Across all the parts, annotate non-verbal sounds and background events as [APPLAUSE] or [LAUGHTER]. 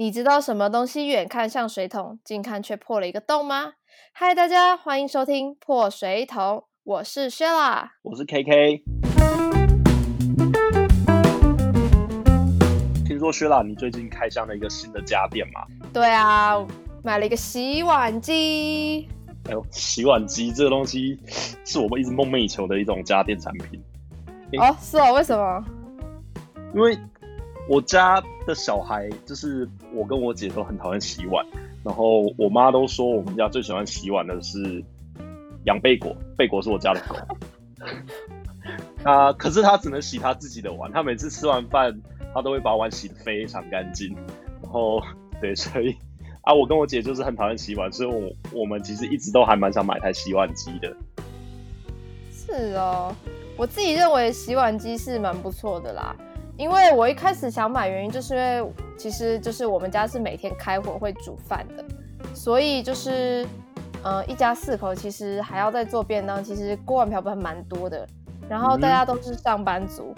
你知道什么东西远看像水桶，近看却破了一个洞吗？嗨，大家欢迎收听破水桶，我是 Shella，我是 KK。听说 Shella 你最近开箱了一个新的家电嘛？对啊，买了一个洗碗机。哎呦，洗碗机这个东西是我们一直梦寐以求的一种家电产品。哦，是哦，为什么？因为我家的小孩就是我跟我姐都很讨厌洗碗，然后我妈都说我们家最喜欢洗碗的是养贝果，贝果是我家的狗。[LAUGHS] 啊，可是他只能洗他自己的碗，他每次吃完饭，他都会把碗洗得非常干净。然后，对，所以。啊，我跟我姐就是很讨厌洗碗，所以我我们其实一直都还蛮想买台洗碗机的。是哦，我自己认为洗碗机是蛮不错的啦，因为我一开始想买原因就是因为其实就是我们家是每天开火会煮饭的，所以就是呃一家四口其实还要再做便当，其实锅碗瓢盆蛮多的，然后大家都是上班族，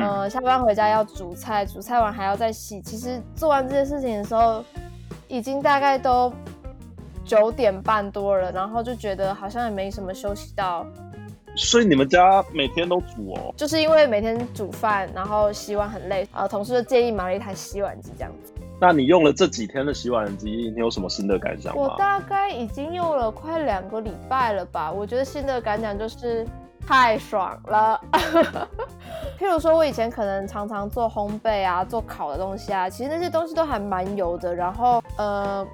嗯，下班回家要煮菜，煮菜完还要再洗，其实做完这件事情的时候。已经大概都九点半多了，然后就觉得好像也没什么休息到。所以你们家每天都煮哦？就是因为每天煮饭，然后洗碗很累，呃，同事就建议买了一台洗碗机这样子。那你用了这几天的洗碗机，你有什么新的感想吗？我大概已经用了快两个礼拜了吧，我觉得新的感想就是太爽了。[LAUGHS] 譬如说，我以前可能常常做烘焙啊，做烤的东西啊，其实那些东西都还蛮油的。然后，呃，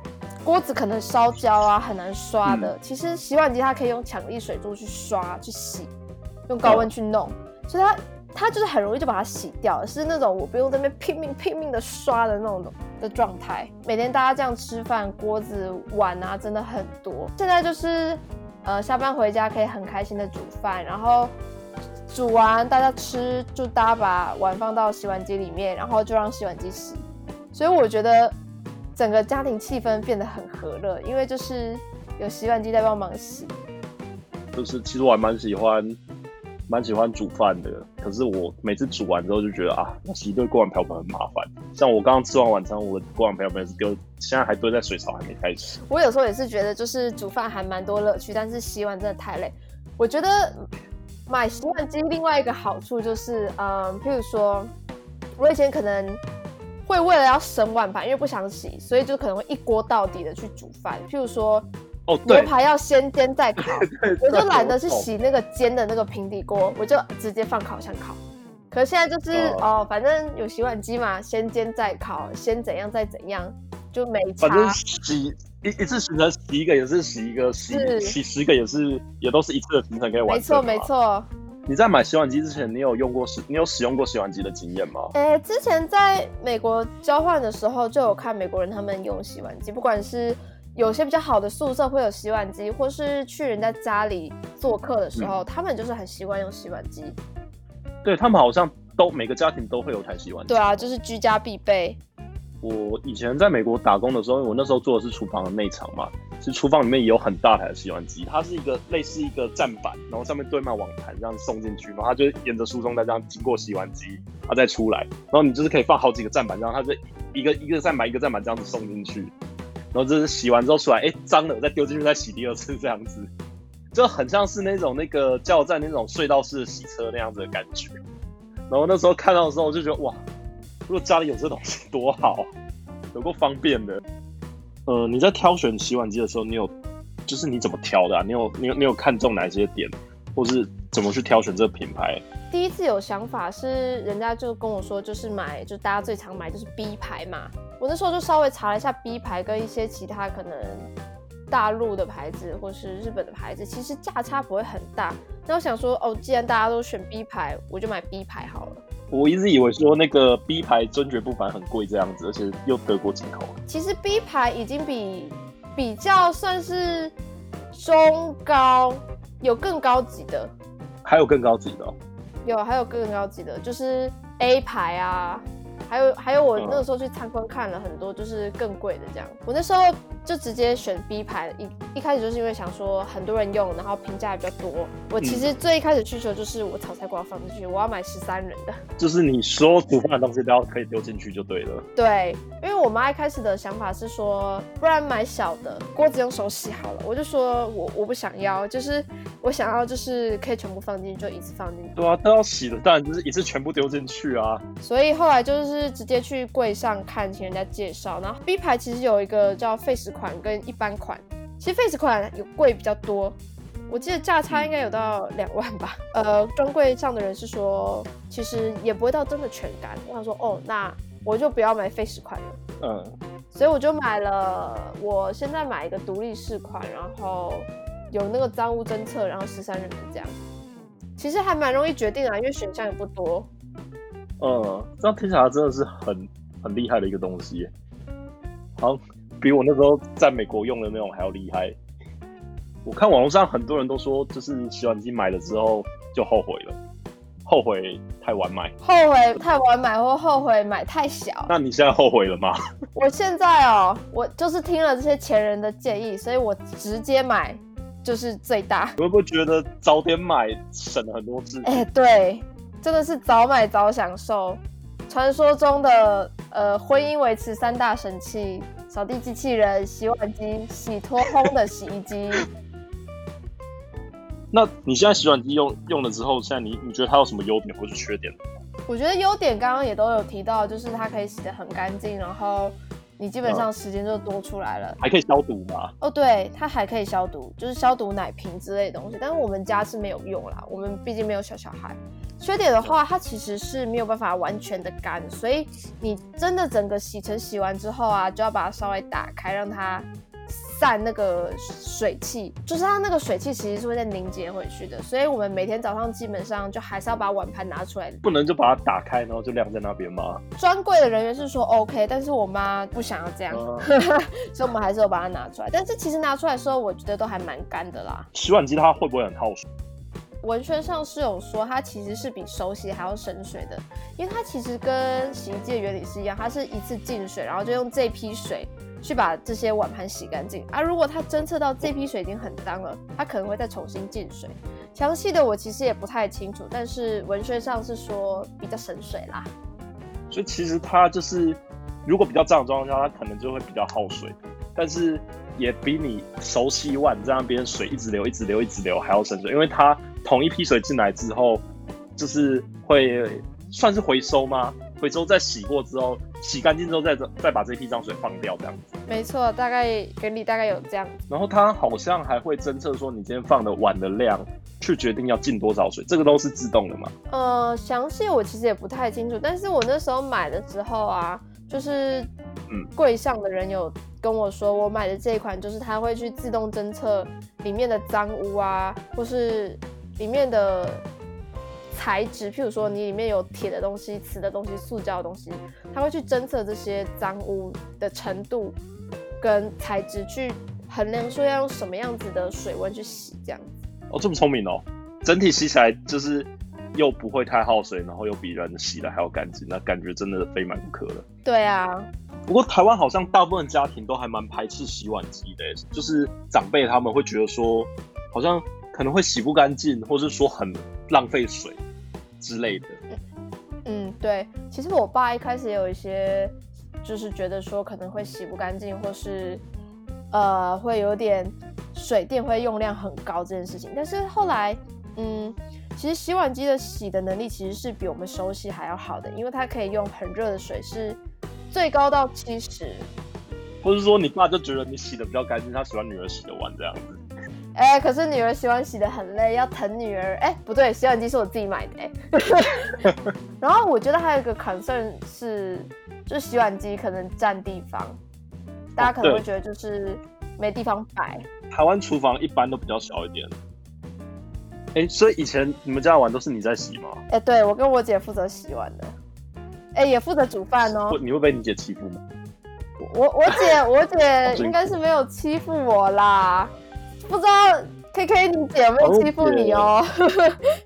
锅子可能烧焦啊，很难刷的。其实洗碗机它可以用强力水柱去刷、去洗，用高温去弄，所以它它就是很容易就把它洗掉，是那种我不用在那边拼命拼命的刷的那种的状态。每天大家这样吃饭，锅子碗啊真的很多。现在就是，呃，下班回家可以很开心的煮饭，然后。煮完大家吃，就大家把碗放到洗碗机里面，然后就让洗碗机洗。所以我觉得整个家庭气氛变得很和乐，因为就是有洗碗机在帮忙洗。就是其实我还蛮喜欢，蛮喜欢煮饭的。可是我每次煮完之后就觉得啊，洗一堆锅碗瓢盆很麻烦。像我刚刚吃完晚餐，我的锅碗瓢盆是丢，现在还堆在水槽，还没开始。我有时候也是觉得，就是煮饭还蛮多乐趣，但是洗碗真的太累。我觉得。买洗碗机另外一个好处就是，嗯，譬如说，我以前可能会为了要省碗盘，因为不想洗，所以就可能会一锅到底的去煮饭。譬如说，哦，牛排要先煎再 [LAUGHS] 烤，我就懒得去洗那个煎的那个平底锅，我就直接放烤箱烤。可是现在就是哦，反正有洗碗机嘛，先煎再烤，先怎样再怎样，就没差。反正洗。一一次行程洗一个也是洗一个，洗洗十个也是也都是一次的行程可以完成。没错没错。你在买洗碗机之前，你有用过使你有使用过洗碗机的经验吗？哎，之前在美国交换的时候就有看美国人他们用洗碗机，不管是有些比较好的宿舍会有洗碗机，或是去人家家里做客的时候，他们就是很习惯用洗碗机。对他们好像都每个家庭都会有台洗碗机。对啊，就是居家必备。我以前在美国打工的时候，我那时候做的是厨房的内场嘛，是厨房里面也有很大台的洗碗机，它是一个类似一个站板，然后上面堆满网盘这样送进去，然后它就沿着输送带这样经过洗碗机，它再出来，然后你就是可以放好几个站板，这样它就一个一个站板一个站板这样子送进去，然后就是洗完之后出来，哎，脏了再丢进去再洗第二次这样子，就很像是那种那个加油站那种隧道式的洗车那样子的感觉，然后那时候看到的时候我就觉得哇。如果家里有这东西多好，有够方便的。呃，你在挑选洗碗机的时候，你有就是你怎么挑的啊？你有你有你有看中哪些点，或是怎么去挑选这个品牌？第一次有想法是人家就跟我说，就是买就大家最常买就是 B 牌嘛。我那时候就稍微查了一下 B 牌跟一些其他可能大陆的牌子或是日本的牌子，其实价差不会很大。那我想说，哦，既然大家都选 B 牌，我就买 B 牌好了。我一直以为说那个 B 牌尊爵不凡很贵这样子，而且又德国进口。其实 B 牌已经比比较算是中高，有更高级的，还有更高级的，有还有更高级的，就是 A 牌啊，还有还有，我嗯那个时候去参观看了很多，就是更贵的这样。我那时候就直接选 B 牌，一一开始就是因为想说很多人用，然后评价也比较多。我其实最一开始需求就是我炒菜锅要放进去，我要买十三人的。[LAUGHS] 就是你所有煮饭的东西都要可以丢进去就对了。对，因为我妈一开始的想法是说，不然买小的锅子用手洗好了。我就说我我不想要，就是我想要就是可以全部放进去，就一次放进去。对啊，都要洗的，当然就是一次全部丢进去啊。所以后来就是直接去柜上看，请人家介绍。然后 B 牌其实有一个叫 Face 款跟一般款，其实 Face 款有贵比较多，我记得价差应该有到两万吧。呃，专柜上的人是说，其实也不会到真的全干。我想说，哦，那我就不要买 Face 款了。嗯，所以我就买了，我现在买一个独立式款，然后有那个脏污侦测，然后十三人的这样。其实还蛮容易决定啊，因为选项也不多。嗯，这样听起来真的是很很厉害的一个东西，好像比我那时候在美国用的那种还要厉害。我看网络上很多人都说，就是洗碗机买了之后就后悔了，后悔太晚买。后悔太晚买或后悔买太小。那你现在后悔了吗？[LAUGHS] 我现在哦，我就是听了这些前人的建议，所以我直接买就是最大。你会不会觉得早点买省了很多事情？哎、对，真的是早买早享受。传说中的呃婚姻维持三大神器：扫地机器人、洗碗机、洗脱烘的洗衣机。[LAUGHS] 那你现在洗碗机用用了之后，现在你你觉得它有什么优点或是缺点？我觉得优点刚刚也都有提到，就是它可以洗得很干净，然后你基本上时间就多出来了。还可以消毒吗？哦，对，它还可以消毒，就是消毒奶瓶之类的东西，但是我们家是没有用啦，我们毕竟没有小小孩。缺点的话，它其实是没有办法完全的干，所以你真的整个洗尘洗完之后啊，就要把它稍微打开，让它散那个水汽，就是它那个水汽其实是会再凝结回去的，所以我们每天早上基本上就还是要把碗盘拿出来不能就把它打开，然后就晾在那边吗？专柜的人员是说 OK，但是我妈不想要这样，嗯 [LAUGHS] 所以我们还是有把它拿出来。但是其实拿出来的时候，我觉得都还蛮干的啦。洗碗机它会不会很耗水？文宣上是有说它其实是比手洗还要省水的，因为它其实跟洗衣机的原理是一样，它是一次进水，然后就用这批水去把这些碗盘洗干净。啊，如果它侦测到这批水已经很脏了，它可能会再重新进水。详细的我其实也不太清楚，但是文宣上是说比较省水啦。所以其实它就是，如果比较脏的状况下，它可能就会比较耗水，但是也比你手洗碗在那边水一直流、一直流、一直流还要省水，因为它同一批水进来之后，就是会算是回收吗？回收再洗过之后，洗干净之后再再把这批脏水放掉这样子。没错，大概原理大概有这样。然后它好像还会侦测说你今天放的碗的量，去决定要进多少水，这个都是自动的吗？呃，详细我其实也不太清楚，但是我那时候买的时候啊，就是嗯柜上的人有跟我说，我买的这一款就是它会去自动侦测里面的脏污啊，或是里面的材质，譬如说你里面有铁的东西、瓷的东西、塑胶的东西，它会去侦测这些脏污的程度跟材质，去衡量说要用什么样子的水温去洗，这样子。哦，这么聪明哦！整体洗起来就是又不会太耗水，然后又比人洗的还要干净，那感觉真的非买不可了。对啊，不过台湾好像大部分家庭都还蛮排斥洗碗机的，就是长辈他们会觉得说，好像可能会洗不干净，或是说很浪费水之类的。嗯，对，其实我爸一开始也有一些，就是觉得说可能会洗不干净，或是呃会有点水电会用量很高这件事情。但是后来，嗯，其实洗碗机的洗的能力其实是比我们手洗还要好的，因为它可以用很热的水，是最高到七十。或是说你爸就觉得你洗的比较干净，他喜欢女儿洗的碗这样子。哎、可是女儿洗碗洗的很累，要疼女儿。哎、不对，洗碗机是我自己买的、哎。[LAUGHS] 然后我觉得还有一个 concern 是，就是洗碗机可能占地方，大家可能会对觉得就是没地方摆。台湾厨房一般都比较小一点。哎、所以以前你们家的碗都是你在洗吗？哎、对我跟我姐负责洗碗的，哎、也负责煮饭哦。你会被你姐欺负吗？我我姐我姐应该是没有欺负我啦，不知道 K K 你姐有没有欺负你哦？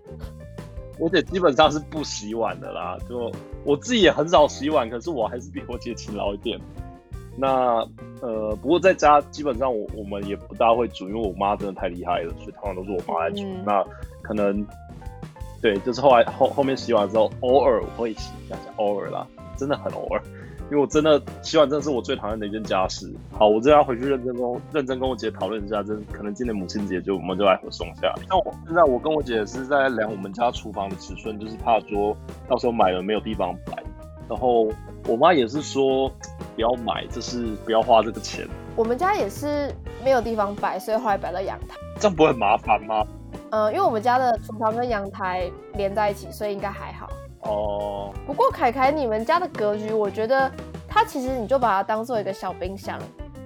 [LAUGHS] 我姐基本上是不洗碗的啦，就我自己也很少洗碗，可是我还是比我姐勤劳一点。那呃，不过在家基本上我我们也不大会煮，因为我妈真的太厉害了，所以通常都是我妈来煮。嗯那可能对，就是后来后后面洗碗之后，偶尔我会洗一下，偶尔啦，真的很偶尔。因为我真的洗碗真的是我最讨厌的一件家事。好，我真的要回去认真跟认真跟我姐讨论一下，真可能今年母亲节就我们就来合送一下。像我现在我跟我姐是在量我们家厨房的尺寸，就是怕说到时候买了没有地方摆。然后我妈也是说不要买，就是不要花这个钱，我们家也是没有地方摆，所以后来摆到阳台。这样不会很麻烦吗？呃，因为我们家的厨房跟阳台连在一起，所以应该还好。哦，不过凯凯，你们家的格局，我觉得它其实你就把它当做一个小冰箱。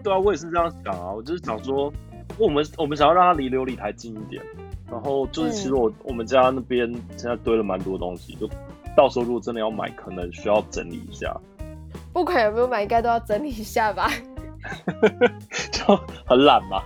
对啊，我也是这样想啊。我就是想说，我们我们想要让它离琉璃台近一点，然后就是其实我、我们家那边现在堆了蛮多东西，就到时候如果真的要买，可能需要整理一下，不管有没有买，应该都要整理一下吧。[LAUGHS] 就很懒嘛。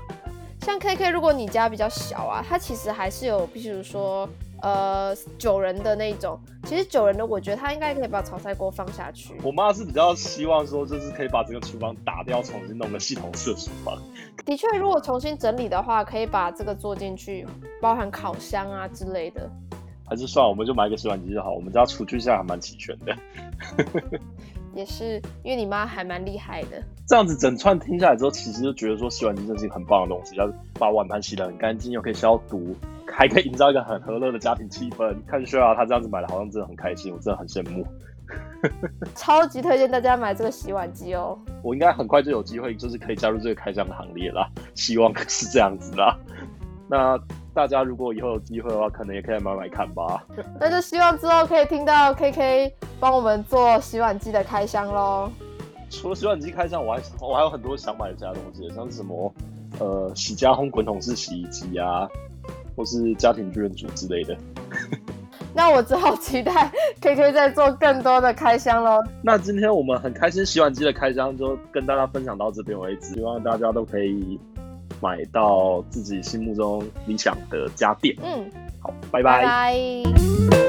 像 KK，如果你家比较小啊，它其实还是有，比如说呃九人的那种。其实九人的，我觉得他应该可以把炒菜锅放下去。我妈是比较希望说，就是可以把整个厨房打掉，重新弄个系统式的厨房。[LAUGHS] 的确，如果重新整理的话，可以把这个做进去，包含烤箱啊之类的。还是算了，我们就买一个洗碗机就好。我们家厨具现在还蛮齐全的。[LAUGHS] 也是因为你妈还蛮厉害的。这样子整串听下来之后，其实就觉得说洗碗机真是一个很棒的东西，要把碗盘洗得很干净，又可以消毒，还可以营造一个很和乐的家庭气氛。看雪啊，他这样子买的好像真的很开心，我真的很羡慕。[LAUGHS] 超级推荐大家买这个洗碗机哦！我应该很快就有机会，就是可以加入这个开箱的行列啦。希望是这样子啦。那大家如果以后有机会的话，可能也可以买买看吧。那就希望之后可以听到 KK 帮我们做洗碗机的开箱喽。除了洗碗机开箱，我还我还有很多想买的其他东西，像是什么呃洗家烘滚筒式洗衣机啊，或是家庭剧院组之类的。[LAUGHS] 那我只好期待 KK 再做更多的开箱喽。那今天我们很开心洗碗机的开箱就跟大家分享到这边为止，希望大家都可以买到自己心目中理想的家电。嗯，好，拜拜拜